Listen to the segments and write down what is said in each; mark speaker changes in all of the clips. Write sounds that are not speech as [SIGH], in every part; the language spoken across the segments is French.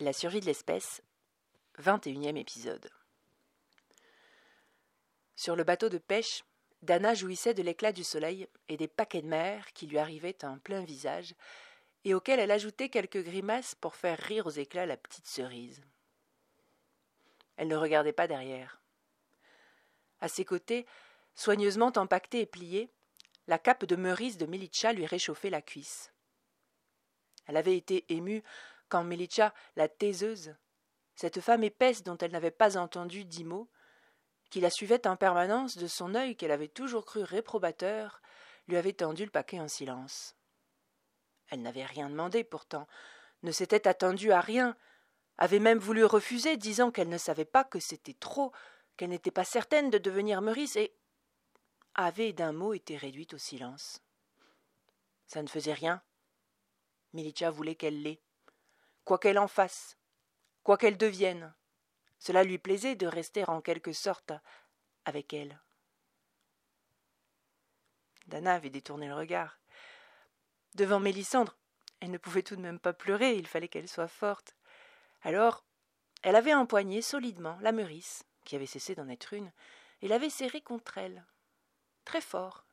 Speaker 1: La survie de l'espèce, 21e épisode. Sur le bateau de pêche, Dana jouissait de l'éclat du soleil et des paquets de mer qui lui arrivaient en plein visage et auxquels elle ajoutait quelques grimaces pour faire rire aux éclats la petite cerise. Elle ne regardait pas derrière. À ses côtés, soigneusement empaquetée et pliée, la cape de Meurice de Milicha lui réchauffait la cuisse. Elle avait été émue quand Milicha, la taiseuse, cette femme épaisse dont elle n'avait pas entendu dix mots, qui la suivait en permanence de son œil qu'elle avait toujours cru réprobateur, lui avait tendu le paquet en silence. Elle n'avait rien demandé pourtant, ne s'était attendue à rien, avait même voulu refuser, disant qu'elle ne savait pas que c'était trop, qu'elle n'était pas certaine de devenir Meurice, et avait d'un mot été réduite au silence. Ça ne faisait rien. Milicha voulait qu'elle l'ait quoi qu'elle en fasse, quoi qu'elle devienne. Cela lui plaisait de rester en quelque sorte avec elle. Dana avait détourné le regard. Devant Mélissandre, elle ne pouvait tout de même pas pleurer, il fallait qu'elle soit forte. Alors, elle avait empoigné solidement la Meurice, qui avait cessé d'en être une, et l'avait serrée contre elle, très fort,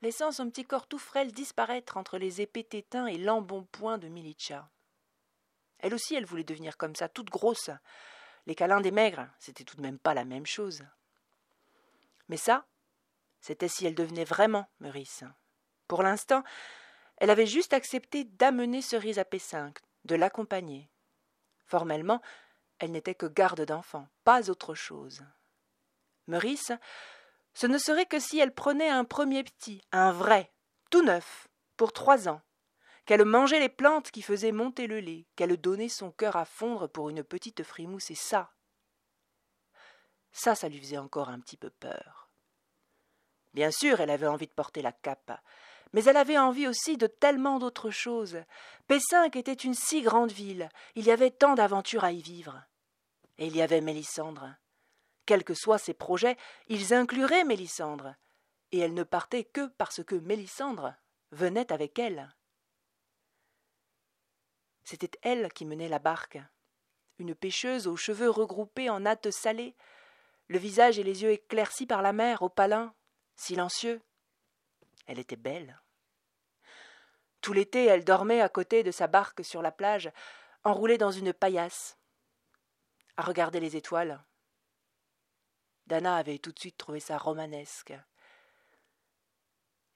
Speaker 1: laissant son petit corps tout frêle disparaître entre les épais tétins et l'embonpoint de Milicha. Elle aussi, elle voulait devenir comme ça, toute grosse. Les câlins des maigres, c'était tout de même pas la même chose. Mais ça, c'était si elle devenait vraiment Meurice. Pour l'instant, elle avait juste accepté d'amener Cerise à P5, de l'accompagner. Formellement, elle n'était que garde d'enfant, pas autre chose. Meurice, ce ne serait que si elle prenait un premier petit, un vrai, tout neuf, pour trois ans, qu'elle mangeait les plantes qui faisaient monter le lait, qu'elle donnait son cœur à fondre pour une petite frimousse, et ça, ça, ça lui faisait encore un petit peu peur. Bien sûr, elle avait envie de porter la cape, mais elle avait envie aussi de tellement d'autres choses. P5 était une si grande ville, il y avait tant d'aventures à y vivre. Et il y avait Mélissandre. Quels que soient ses projets, ils incluraient Mélissandre, et elle ne partait que parce que Mélissandre venait avec elle. C'était elle qui menait la barque. Une pêcheuse aux cheveux regroupés en nattes salées, le visage et les yeux éclaircis par la mer, au palin, silencieux. Elle était belle. Tout l'été, elle dormait à côté de sa barque sur la plage, enroulée dans une paillasse, à regarder les étoiles. Dana avait tout de suite trouvé ça romanesque.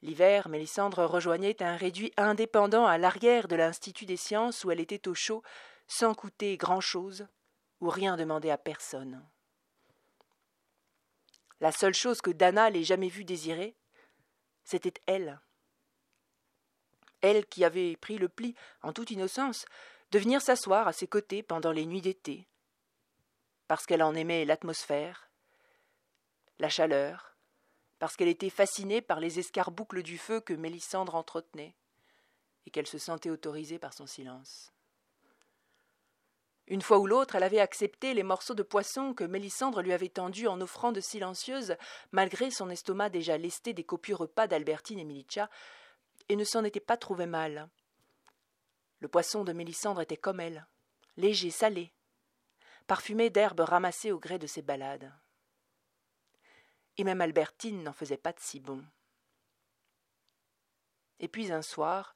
Speaker 1: L'hiver, Mélissandre rejoignait un réduit indépendant à l'arrière de l'Institut des sciences où elle était au chaud, sans coûter grand-chose, ou rien demander à personne. La seule chose que Dana l'ait jamais vue désirer, c'était elle. Elle qui avait pris le pli, en toute innocence, de venir s'asseoir à ses côtés pendant les nuits d'été, parce qu'elle en aimait l'atmosphère, la chaleur, parce qu'elle était fascinée par les escarboucles du feu que Mélissandre entretenait, et qu'elle se sentait autorisée par son silence. Une fois ou l'autre, elle avait accepté les morceaux de poisson que Mélissandre lui avait tendus en offrant de silencieuses, malgré son estomac déjà lesté des copieux repas d'Albertine et Milicha, et ne s'en était pas trouvé mal. Le poisson de Mélissandre était comme elle, léger, salé, parfumé d'herbes ramassées au gré de ses balades et même Albertine n'en faisait pas de si bon. Et puis un soir,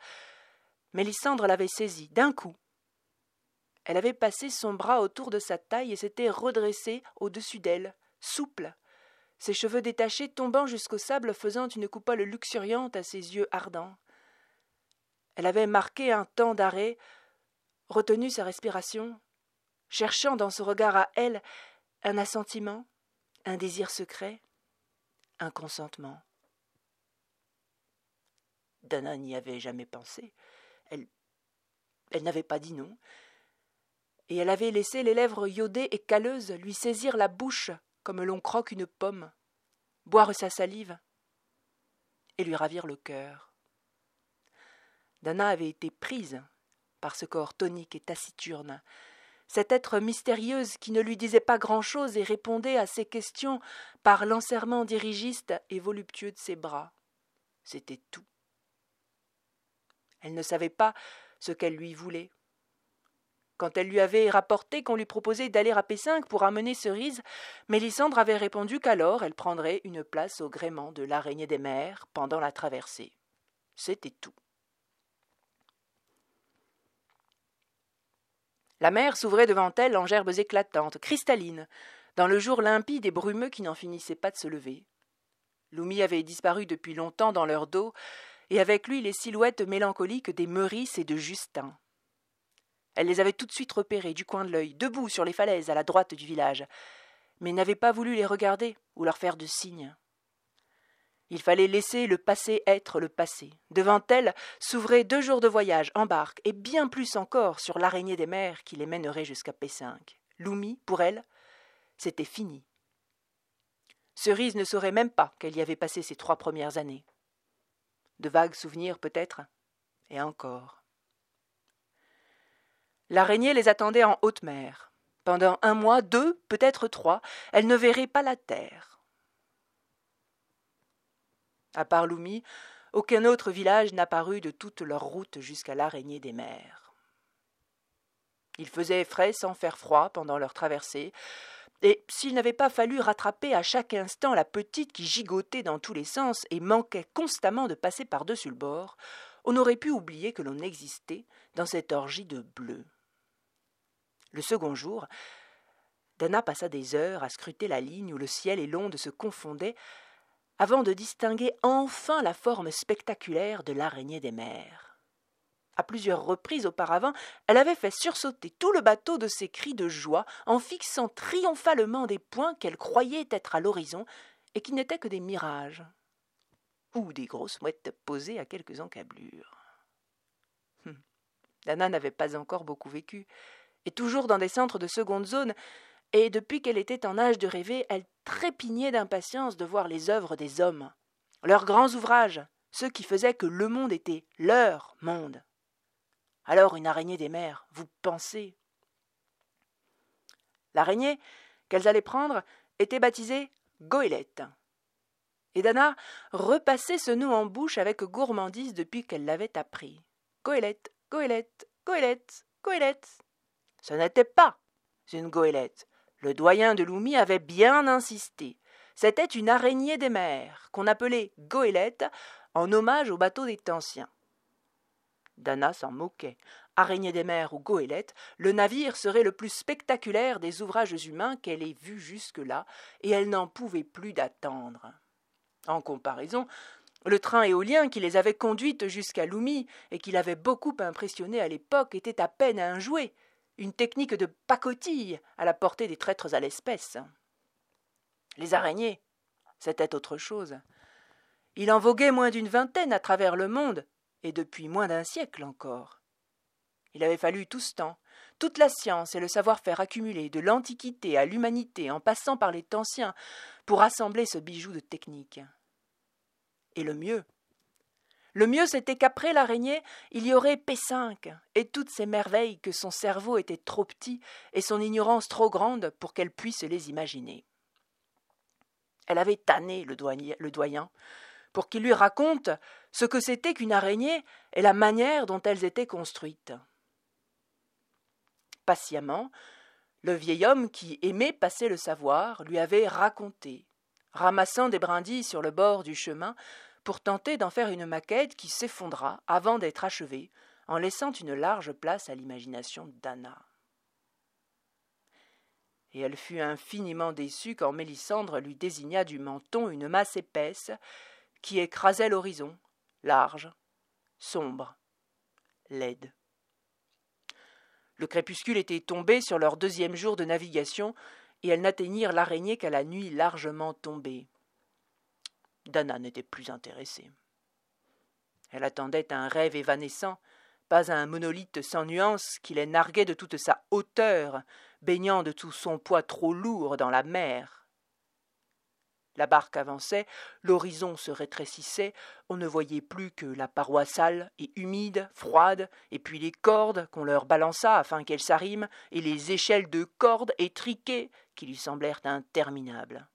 Speaker 1: Mélissandre l'avait saisie d'un coup. Elle avait passé son bras autour de sa taille et s'était redressée au-dessus d'elle, souple, ses cheveux détachés tombant jusqu'au sable faisant une coupole luxuriante à ses yeux ardents. Elle avait marqué un temps d'arrêt, retenu sa respiration, cherchant dans ce regard à elle un assentiment, un désir secret consentement. Dana n'y avait jamais pensé. Elle, elle n'avait pas dit non. Et elle avait laissé les lèvres iodées et calleuses lui saisir la bouche comme l'on croque une pomme, boire sa salive et lui ravir le cœur. Dana avait été prise par ce corps tonique et taciturne, cette être mystérieuse qui ne lui disait pas grand-chose et répondait à ses questions par l'enserrement dirigiste et voluptueux de ses bras. C'était tout. Elle ne savait pas ce qu'elle lui voulait. Quand elle lui avait rapporté qu'on lui proposait d'aller à P5 pour amener Cerise, Mélissandre avait répondu qu'alors elle prendrait une place au gréement de l'araignée des mers pendant la traversée. C'était tout. La mer s'ouvrait devant elle en gerbes éclatantes, cristallines, dans le jour limpide et brumeux qui n'en finissait pas de se lever. Loumi avait disparu depuis longtemps dans leur dos, et avec lui les silhouettes mélancoliques des Meurice et de Justin. Elle les avait tout de suite repérés du coin de l'œil, debout sur les falaises à la droite du village, mais n'avait pas voulu les regarder ou leur faire de signes. Il fallait laisser le passé être le passé. Devant elle s'ouvraient deux jours de voyage en barque, et bien plus encore sur l'araignée des mers qui les mènerait jusqu'à P5. Loumi, pour elle, c'était fini. Cerise ne saurait même pas qu'elle y avait passé ses trois premières années. De vagues souvenirs peut-être, et encore. L'araignée les attendait en haute mer. Pendant un mois, deux, peut-être trois, elle ne verrait pas la terre. À part Loumi, aucun autre village n'apparut de toute leur route jusqu'à l'araignée des mers. Il faisait frais sans faire froid pendant leur traversée, et s'il n'avait pas fallu rattraper à chaque instant la petite qui gigotait dans tous les sens et manquait constamment de passer par-dessus le bord, on aurait pu oublier que l'on existait dans cette orgie de bleu. Le second jour, Dana passa des heures à scruter la ligne où le ciel et l'onde se confondaient avant de distinguer enfin la forme spectaculaire de l'araignée des mers. À plusieurs reprises auparavant, elle avait fait sursauter tout le bateau de ses cris de joie en fixant triomphalement des points qu'elle croyait être à l'horizon et qui n'étaient que des mirages ou des grosses mouettes posées à quelques encablures. Hum. Dana n'avait pas encore beaucoup vécu, et toujours dans des centres de seconde zone, et depuis qu'elle était en âge de rêver, elle trépignait d'impatience de voir les œuvres des hommes, leurs grands ouvrages, ceux qui faisaient que le monde était leur monde. Alors une araignée des mers, vous pensez? L'araignée qu'elles allaient prendre était baptisée Goélette. Et Dana repassait ce nom en bouche avec gourmandise depuis qu'elle l'avait appris. Goélette, Goélette, Goélette, Goélette. Ce n'était pas une goélette, le doyen de Loumi avait bien insisté. C'était une araignée des mers, qu'on appelait goélette, en hommage au bateau des Tansiens. Dana s'en moquait. Araignée des mers ou goélette, le navire serait le plus spectaculaire des ouvrages humains qu'elle ait vus jusque-là, et elle n'en pouvait plus d'attendre. En comparaison, le train éolien qui les avait conduites jusqu'à Loumi et qui l'avait beaucoup impressionné à l'époque était à peine un jouet, une technique de pacotille à la portée des traîtres à l'espèce. Les araignées, c'était autre chose. Il en voguait moins d'une vingtaine à travers le monde, et depuis moins d'un siècle encore. Il avait fallu tout ce temps, toute la science et le savoir-faire accumulé de l'Antiquité à l'humanité en passant par les Anciens pour assembler ce bijou de technique. Et le mieux, le mieux, c'était qu'après l'araignée, il y aurait P5, et toutes ces merveilles que son cerveau était trop petit et son ignorance trop grande pour qu'elle puisse les imaginer. Elle avait tanné le, le doyen pour qu'il lui raconte ce que c'était qu'une araignée et la manière dont elles étaient construites. Patiemment, le vieil homme qui aimait passer le savoir lui avait raconté, ramassant des brindilles sur le bord du chemin, pour tenter d'en faire une maquette qui s'effondra avant d'être achevée, en laissant une large place à l'imagination d'Anna. Et elle fut infiniment déçue quand Mélissandre lui désigna du menton une masse épaisse qui écrasait l'horizon, large, sombre, laide. Le crépuscule était tombé sur leur deuxième jour de navigation, et elles n'atteignirent l'araignée qu'à la nuit largement tombée. Dana n'était plus intéressée. Elle attendait un rêve évanescent, pas un monolithe sans nuance qui les narguait de toute sa hauteur, baignant de tout son poids trop lourd dans la mer. La barque avançait, l'horizon se rétrécissait, on ne voyait plus que la paroi sale et humide, froide, et puis les cordes qu'on leur balança afin qu'elles s'arriment, et les échelles de cordes étriquées qui lui semblèrent interminables.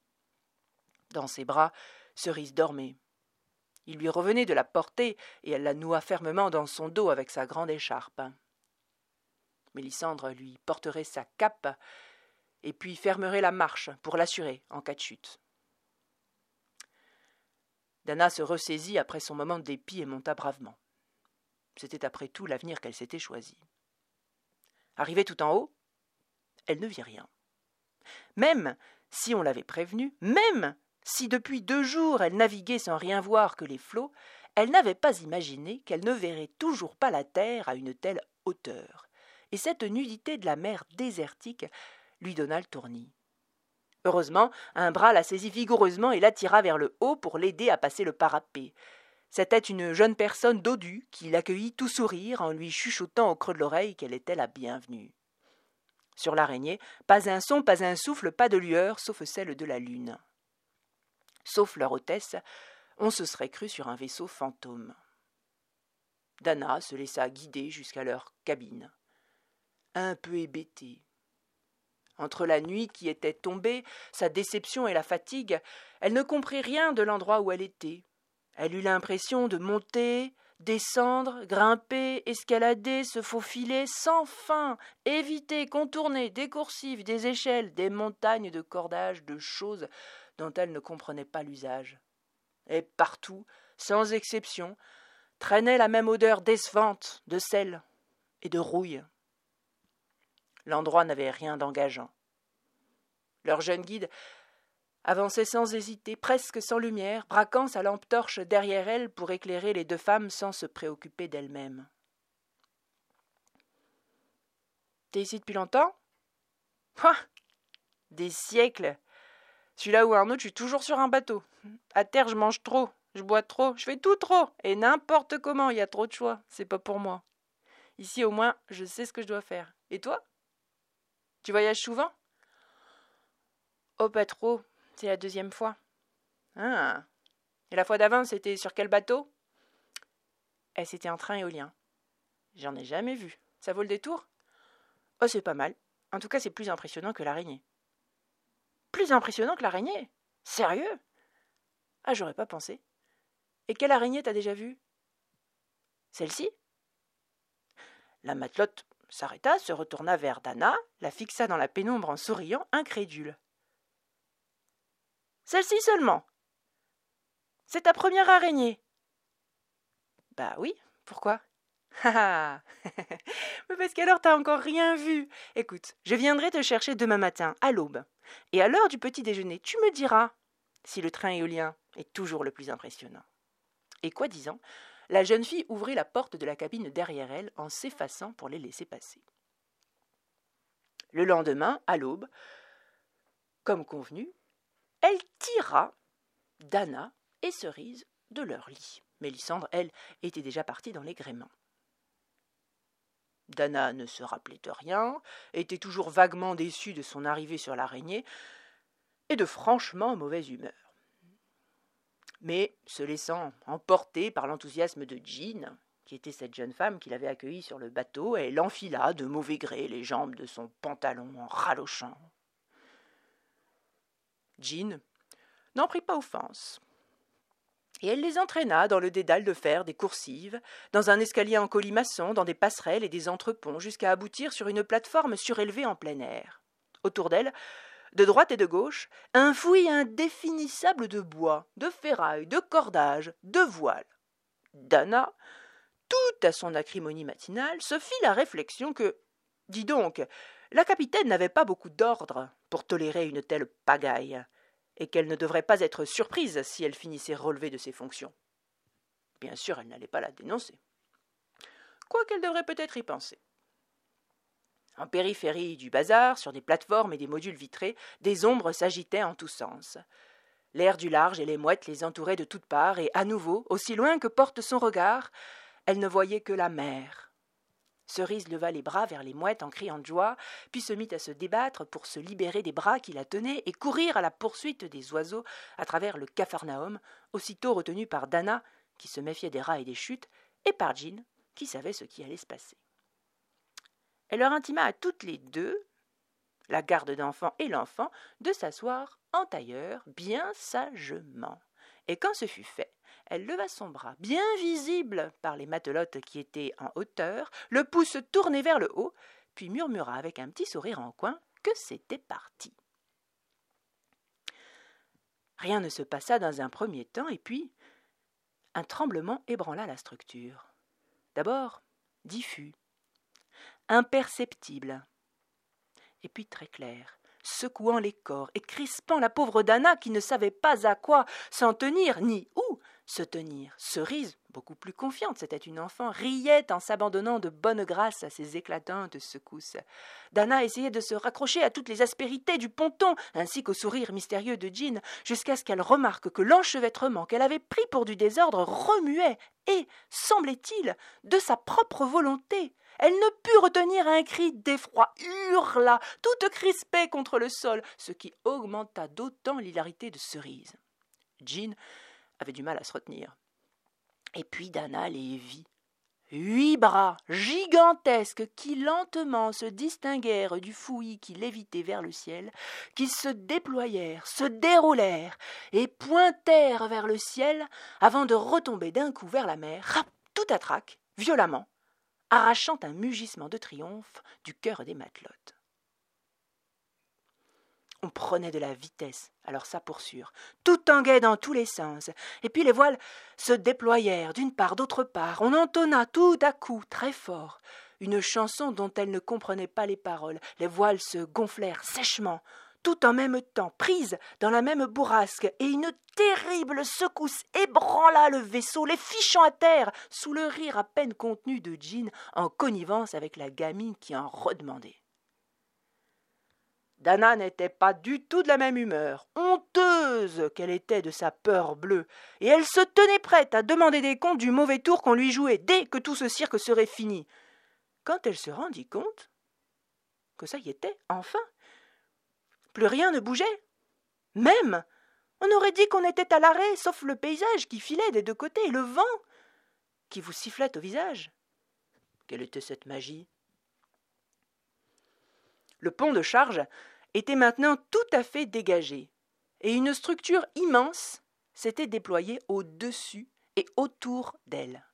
Speaker 1: Dans ses bras, Cerise dormait. Il lui revenait de la porter, et elle la noua fermement dans son dos avec sa grande écharpe. Mélissandre lui porterait sa cape et puis fermerait la marche pour l'assurer en cas de chute. Dana se ressaisit après son moment de dépit et monta bravement. C'était après tout l'avenir qu'elle s'était choisi. Arrivée tout en haut, elle ne vit rien. Même si on l'avait prévenue, même si depuis deux jours elle naviguait sans rien voir que les flots, elle n'avait pas imaginé qu'elle ne verrait toujours pas la terre à une telle hauteur, et cette nudité de la mer désertique lui donna le tournis. Heureusement, un bras la saisit vigoureusement et l'attira vers le haut pour l'aider à passer le parapet. C'était une jeune personne dodue qui l'accueillit tout sourire en lui chuchotant au creux de l'oreille qu'elle était la bienvenue. Sur l'araignée, pas un son, pas un souffle, pas de lueur, sauf celle de la lune. Sauf leur hôtesse, on se serait cru sur un vaisseau fantôme. Dana se laissa guider jusqu'à leur cabine. Un peu hébétée, entre la nuit qui était tombée, sa déception et la fatigue, elle ne comprit rien de l'endroit où elle était. Elle eut l'impression de monter, descendre, grimper, escalader, se faufiler sans fin, éviter, contourner des coursives, des échelles, des montagnes de cordages, de choses dont elle ne comprenait pas l'usage. Et partout, sans exception, traînait la même odeur décevante de sel et de rouille. L'endroit n'avait rien d'engageant. Leur jeune guide avançait sans hésiter, presque sans lumière, braquant sa lampe torche derrière elle pour éclairer les deux femmes sans se préoccuper d'elles-mêmes. T'es ici depuis longtemps? Ah Des siècles Celui-là ou un autre, je suis toujours sur un bateau. À terre, je mange trop, je bois trop, je fais tout trop, et n'importe comment, il y a trop de choix, c'est pas pour moi. Ici, au moins, je sais ce que je dois faire. Et toi? Tu voyages souvent? Oh, pas trop. C'est la deuxième fois. Ah. Et la fois d'avant, c'était sur quel bateau? Eh, c'était un train éolien. J'en ai jamais vu. Ça vaut le détour? Oh, c'est pas mal. En tout cas, c'est plus impressionnant que l'araignée. Plus impressionnant que l'araignée Sérieux? Ah, j'aurais pas pensé. Et quelle araignée t'as déjà vue? Celle-ci? La matelote s'arrêta, se retourna vers Dana, la fixa dans la pénombre en souriant, incrédule. Celle-ci seulement. C'est ta première araignée. Bah oui, pourquoi? Ah [LAUGHS] Mais parce qu'alors t'as encore rien vu. Écoute, je viendrai te chercher demain matin, à l'aube. Et à l'heure du petit déjeuner, tu me diras si le train éolien est toujours le plus impressionnant. Et quoi disant, la jeune fille ouvrit la porte de la cabine derrière elle en s'effaçant pour les laisser passer. Le lendemain, à l'aube, comme convenu, elle tira Dana et Cerise de leur lit. Mélissandre, elle, était déjà partie dans les gréments. Dana ne se rappelait de rien, était toujours vaguement déçue de son arrivée sur l'araignée, et de franchement mauvaise humeur mais se laissant emporter par l'enthousiasme de Jean, qui était cette jeune femme qui l'avait accueillie sur le bateau, elle enfila de mauvais gré les jambes de son pantalon en ralochant. Jean n'en prit pas offense. Et elle les entraîna dans le dédale de fer des coursives, dans un escalier en colimaçon, dans des passerelles et des entreponts, jusqu'à aboutir sur une plateforme surélevée en plein air. Autour d'elle, de droite et de gauche, un fouillis indéfinissable de bois, de ferraille, de cordages, de voiles. Dana, tout à son acrimonie matinale, se fit la réflexion que, dis donc, la capitaine n'avait pas beaucoup d'ordre pour tolérer une telle pagaille, et qu'elle ne devrait pas être surprise si elle finissait relevée de ses fonctions. Bien sûr, elle n'allait pas la dénoncer. Quoiqu'elle devrait peut-être y penser. En périphérie du bazar, sur des plateformes et des modules vitrés, des ombres s'agitaient en tous sens. L'air du large et les mouettes les entouraient de toutes parts, et à nouveau, aussi loin que porte son regard, elle ne voyait que la mer. Cerise leva les bras vers les mouettes en criant de joie, puis se mit à se débattre pour se libérer des bras qui la tenaient et courir à la poursuite des oiseaux à travers le capharnaüm, aussitôt retenu par Dana, qui se méfiait des rats et des chutes, et par Jean, qui savait ce qui allait se passer. Elle leur intima à toutes les deux, la garde d'enfant et l'enfant, de s'asseoir en tailleur bien sagement. Et quand ce fut fait, elle leva son bras, bien visible par les matelotes qui étaient en hauteur, le pouce tourné vers le haut, puis murmura avec un petit sourire en coin que c'était parti. Rien ne se passa dans un premier temps, et puis un tremblement ébranla la structure. D'abord diffus, imperceptible, et puis très clair, secouant les corps et crispant la pauvre Dana qui ne savait pas à quoi s'en tenir ni où se tenir. Cerise, beaucoup plus confiante, c'était une enfant, riait en s'abandonnant de bonne grâce à ces éclatantes secousses. Dana essayait de se raccrocher à toutes les aspérités du ponton, ainsi qu'au sourire mystérieux de Jean, jusqu'à ce qu'elle remarque que l'enchevêtrement qu'elle avait pris pour du désordre remuait, et, semblait-il, de sa propre volonté. Elle ne put retenir un cri d'effroi, hurla, toute crispée contre le sol, ce qui augmenta d'autant l'hilarité de Cerise. Jean avait du mal à se retenir. Et puis Dana les vit. Huit bras gigantesques qui lentement se distinguèrent du fouillis qui lévitait vers le ciel, qui se déployèrent, se déroulèrent et pointèrent vers le ciel avant de retomber d'un coup vers la mer, tout à trac, violemment, arrachant un mugissement de triomphe du cœur des matelotes. On prenait de la vitesse, alors ça pour sûr. Tout tanguait dans tous les sens. Et puis les voiles se déployèrent d'une part, d'autre part. On entonna tout à coup, très fort, une chanson dont elle ne comprenait pas les paroles. Les voiles se gonflèrent sèchement, tout en même temps, prises dans la même bourrasque, et une terrible secousse ébranla le vaisseau, les fichant à terre, sous le rire à peine contenu de Jean, en connivence avec la gamine qui en redemandait. Dana n'était pas du tout de la même humeur, honteuse qu'elle était de sa peur bleue, et elle se tenait prête à demander des comptes du mauvais tour qu'on lui jouait dès que tout ce cirque serait fini. Quand elle se rendit compte que ça y était, enfin, plus rien ne bougeait. Même, on aurait dit qu'on était à l'arrêt, sauf le paysage qui filait des deux côtés et le vent qui vous sifflait au visage. Quelle était cette magie? Le pont de charge était maintenant tout à fait dégagé, et une structure immense s'était déployée au-dessus et autour d'elle.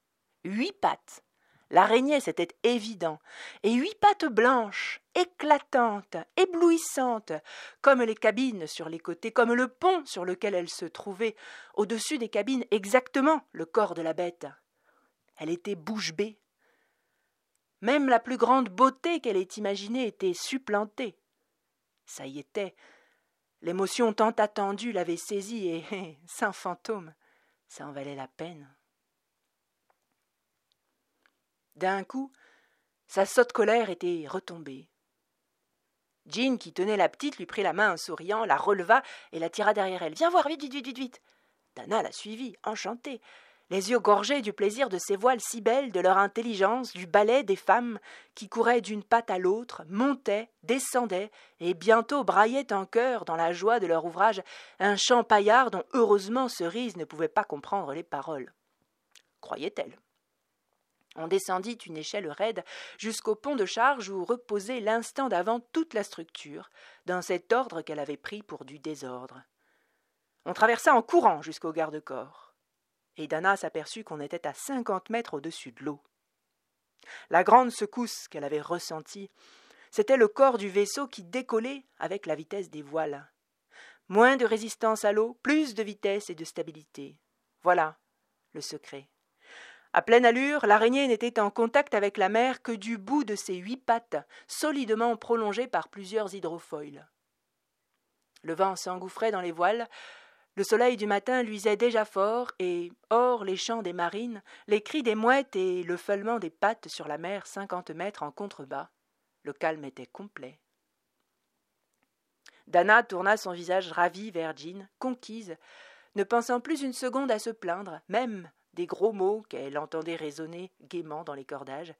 Speaker 1: Huit pattes. L'araignée, c'était évident, et huit pattes blanches, éclatantes, éblouissantes, comme les cabines sur les côtés, comme le pont sur lequel elle se trouvait, au-dessus des cabines exactement le corps de la bête. Elle était bouche bée, même la plus grande beauté qu'elle ait imaginée était supplantée. Ça y était. L'émotion tant attendue l'avait saisie [LAUGHS] et, sans fantôme, ça en valait la peine. D'un coup, sa sotte colère était retombée. Jean, qui tenait la petite, lui prit la main en souriant, la releva et la tira derrière elle. Viens voir, vite, vite, vite, vite. Dana la suivit, enchantée les yeux gorgés du plaisir de ces voiles si belles, de leur intelligence, du ballet des femmes qui couraient d'une patte à l'autre, montaient, descendaient, et bientôt braillaient en chœur, dans la joie de leur ouvrage, un chant paillard dont heureusement Cerise ne pouvait pas comprendre les paroles. Croyait-elle? On descendit une échelle raide jusqu'au pont de charge où reposait l'instant d'avant toute la structure, dans cet ordre qu'elle avait pris pour du désordre. On traversa en courant jusqu'au garde-corps et Dana s'aperçut qu'on était à cinquante mètres au-dessus de l'eau. La grande secousse qu'elle avait ressentie, c'était le corps du vaisseau qui décollait avec la vitesse des voiles. Moins de résistance à l'eau, plus de vitesse et de stabilité. Voilà le secret. À pleine allure, l'araignée n'était en contact avec la mer que du bout de ses huit pattes, solidement prolongées par plusieurs hydrofoils. Le vent s'engouffrait dans les voiles, le soleil du matin luisait déjà fort, et, hors les chants des marines, les cris des mouettes et le feulement des pattes sur la mer cinquante mètres en contrebas, le calme était complet. Dana tourna son visage ravi vers Jean, conquise, ne pensant plus une seconde à se plaindre, même des gros mots qu'elle entendait résonner gaiement dans les cordages,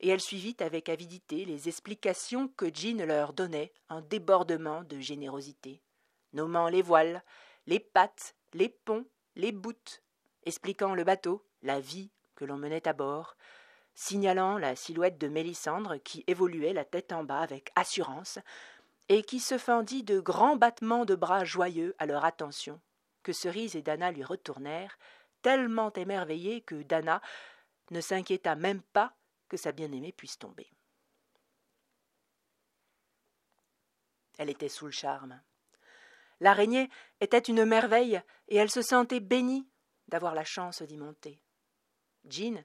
Speaker 1: et elle suivit avec avidité les explications que Jean leur donnait en débordement de générosité, nommant les voiles, les pattes, les ponts, les boutes, expliquant le bateau, la vie que l'on menait à bord, signalant la silhouette de Mélissandre qui évoluait la tête en bas avec assurance, et qui se fendit de grands battements de bras joyeux à leur attention, que Cerise et Dana lui retournèrent, tellement émerveillés que Dana ne s'inquiéta même pas que sa bien-aimée puisse tomber. Elle était sous le charme. L'araignée était une merveille, et elle se sentait bénie d'avoir la chance d'y monter. Jean,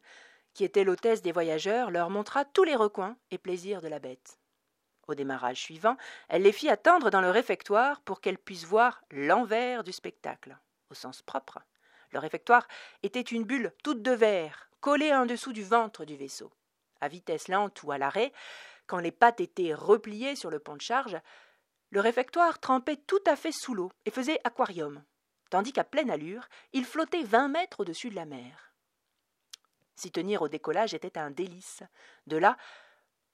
Speaker 1: qui était l'hôtesse des voyageurs, leur montra tous les recoins et plaisirs de la bête. Au démarrage suivant, elle les fit attendre dans le réfectoire pour qu'elles puissent voir l'envers du spectacle, au sens propre. Le réfectoire était une bulle toute de verre, collée en dessous du ventre du vaisseau. À vitesse lente ou à l'arrêt, quand les pattes étaient repliées sur le pont de charge, le réfectoire trempait tout à fait sous l'eau et faisait aquarium, tandis qu'à pleine allure, il flottait vingt mètres au-dessus de la mer. S'y tenir au décollage était un délice. De là,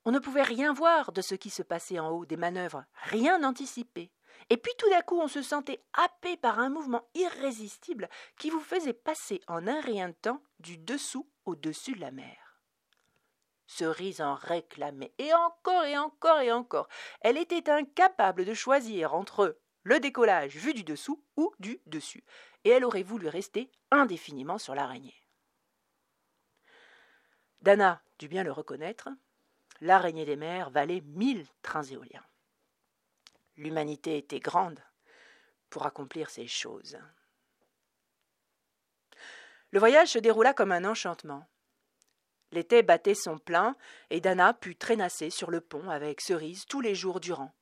Speaker 1: on ne pouvait rien voir de ce qui se passait en haut, des manœuvres, rien anticiper. Et puis tout d'un coup, on se sentait happé par un mouvement irrésistible qui vous faisait passer en un rien de temps du dessous au dessus de la mer. Cerise en réclamait, et encore et encore et encore. Elle était incapable de choisir entre le décollage vu du dessous ou du dessus, et elle aurait voulu rester indéfiniment sur l'araignée. Dana dut bien le reconnaître, l'araignée des mers valait mille trains éoliens. L'humanité était grande pour accomplir ces choses. Le voyage se déroula comme un enchantement. L'été battait son plein, et Dana put traînasser sur le pont avec Cerise tous les jours durant,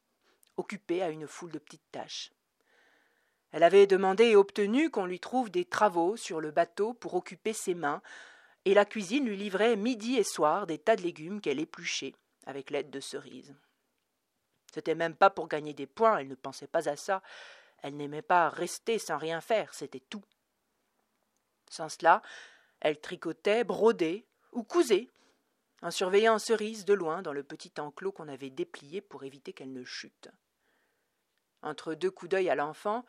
Speaker 1: occupée à une foule de petites tâches. Elle avait demandé et obtenu qu'on lui trouve des travaux sur le bateau pour occuper ses mains, et la cuisine lui livrait midi et soir des tas de légumes qu'elle épluchait avec l'aide de Cerise. C'était même pas pour gagner des points, elle ne pensait pas à ça. Elle n'aimait pas rester sans rien faire, c'était tout. Sans cela, elle tricotait, brodait ou cousait, en surveillant Cerise de loin dans le petit enclos qu'on avait déplié pour éviter qu'elle ne chute. Entre deux coups d'œil à l'enfant,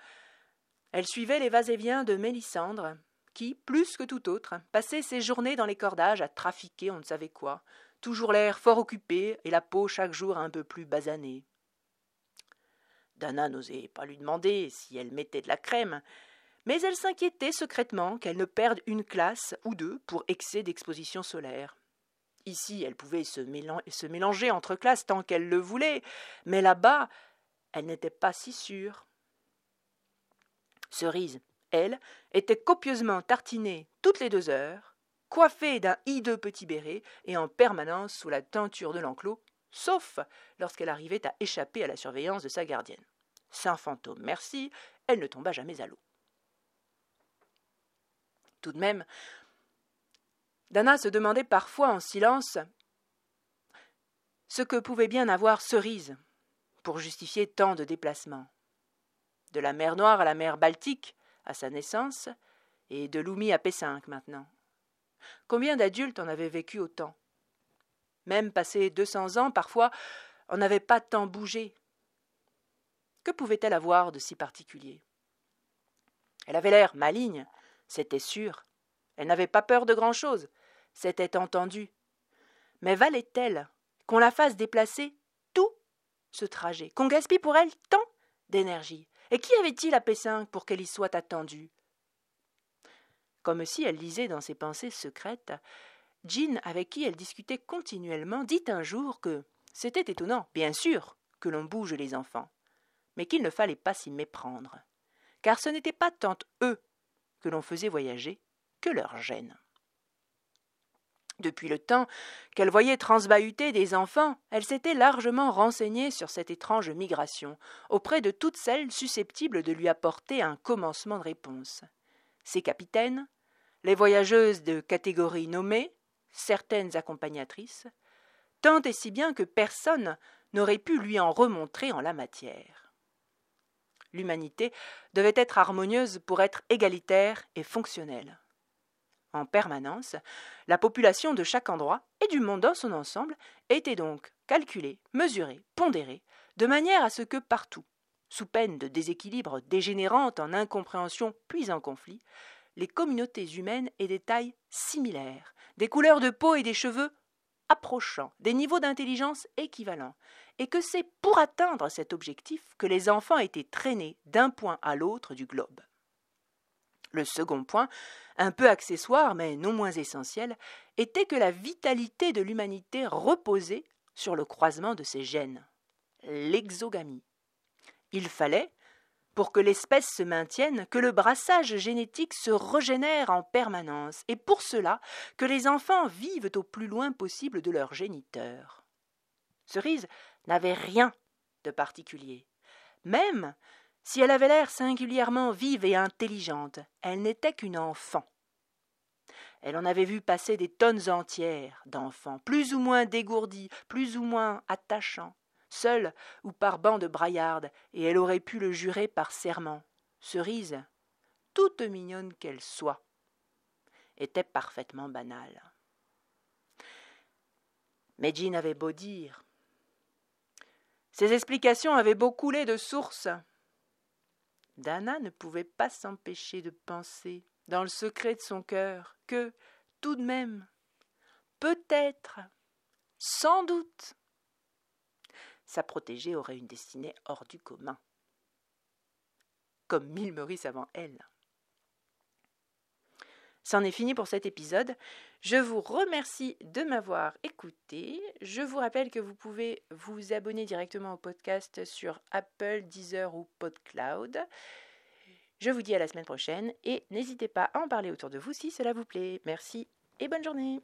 Speaker 1: elle suivait les va-et-vient de Mélissandre, qui, plus que tout autre, passait ses journées dans les cordages à trafiquer on ne savait quoi, toujours l'air fort occupé et la peau chaque jour un peu plus basanée. Dana n'osait pas lui demander si elle mettait de la crème, mais elle s'inquiétait secrètement qu'elle ne perde une classe ou deux pour excès d'exposition solaire. Ici, elle pouvait se, mélanger entre classes tant qu'elle le voulait, mais là-bas, elle n'était pas si sûre. Cerise, elle, était copieusement tartinée toutes les deux heures, coiffée d'un hideux petit béret et en permanence sous la tenture de l'enclos, sauf lorsqu'elle arrivait à échapper à la surveillance de sa gardienne. Saint fantôme, merci, elle ne tomba jamais à l'eau. Tout de même, Dana se demandait parfois en silence ce que pouvait bien avoir Cerise pour justifier tant de déplacements. De la mer Noire à la mer Baltique, à sa naissance, et de Loumi à Pessinck maintenant. Combien d'adultes en avaient vécu autant? Même passé deux cents ans, parfois, on n'avait pas tant bougé. Que pouvait-elle avoir de si particulier? Elle avait l'air maligne, c'était sûr. Elle n'avait pas peur de grand-chose, c'était entendu. Mais valait-elle qu'on la fasse déplacer tout ce trajet, qu'on gaspille pour elle tant d'énergie? Et qui avait-il à Pessin pour qu'elle y soit attendue? Comme si elle lisait dans ses pensées secrètes, Jean, avec qui elle discutait continuellement, dit un jour que c'était étonnant, bien sûr, que l'on bouge les enfants, mais qu'il ne fallait pas s'y méprendre, car ce n'était pas tant eux que l'on faisait voyager que leur gêne. Depuis le temps qu'elle voyait transbahuter des enfants, elle s'était largement renseignée sur cette étrange migration, auprès de toutes celles susceptibles de lui apporter un commencement de réponse ses capitaines, les voyageuses de catégorie nommée, certaines accompagnatrices, tant et si bien que personne n'aurait pu lui en remontrer en la matière. L'humanité devait être harmonieuse pour être égalitaire et fonctionnelle. En permanence, la population de chaque endroit et du monde dans son ensemble était donc calculée, mesurée, pondérée, de manière à ce que partout, sous peine de déséquilibre dégénérant en incompréhension puis en conflit, les communautés humaines aient des tailles similaires, des couleurs de peau et des cheveux approchants, des niveaux d'intelligence équivalents, et que c'est pour atteindre cet objectif que les enfants étaient traînés d'un point à l'autre du globe. Le second point, un peu accessoire mais non moins essentiel, était que la vitalité de l'humanité reposait sur le croisement de ses gènes, l'exogamie Il fallait, pour que l'espèce se maintienne, que le brassage génétique se régénère en permanence, et pour cela que les enfants vivent au plus loin possible de leur géniteur. Cerise n'avait rien de particulier. Même si elle avait l'air singulièrement vive et intelligente, elle n'était qu'une enfant. Elle en avait vu passer des tonnes entières d'enfants, plus ou moins dégourdis, plus ou moins attachants, seule ou par banc de braillarde, et elle aurait pu le jurer par serment. Cerise, toute mignonne qu'elle soit, était parfaitement banale. Mais Jean avait beau dire. Ses explications avaient beau couler de source. Dana ne pouvait pas s'empêcher de penser, dans le secret de son cœur, que, tout de même, peut-être, sans doute, sa protégée aurait une destinée hors du commun, comme mille Maurice avant elle. C'en est fini pour cet épisode. Je vous remercie de m'avoir écouté. Je vous rappelle que vous pouvez vous abonner directement au podcast sur Apple, Deezer ou PodCloud. Je vous dis à la semaine prochaine et n'hésitez pas à en parler autour de vous si cela vous plaît. Merci et bonne journée.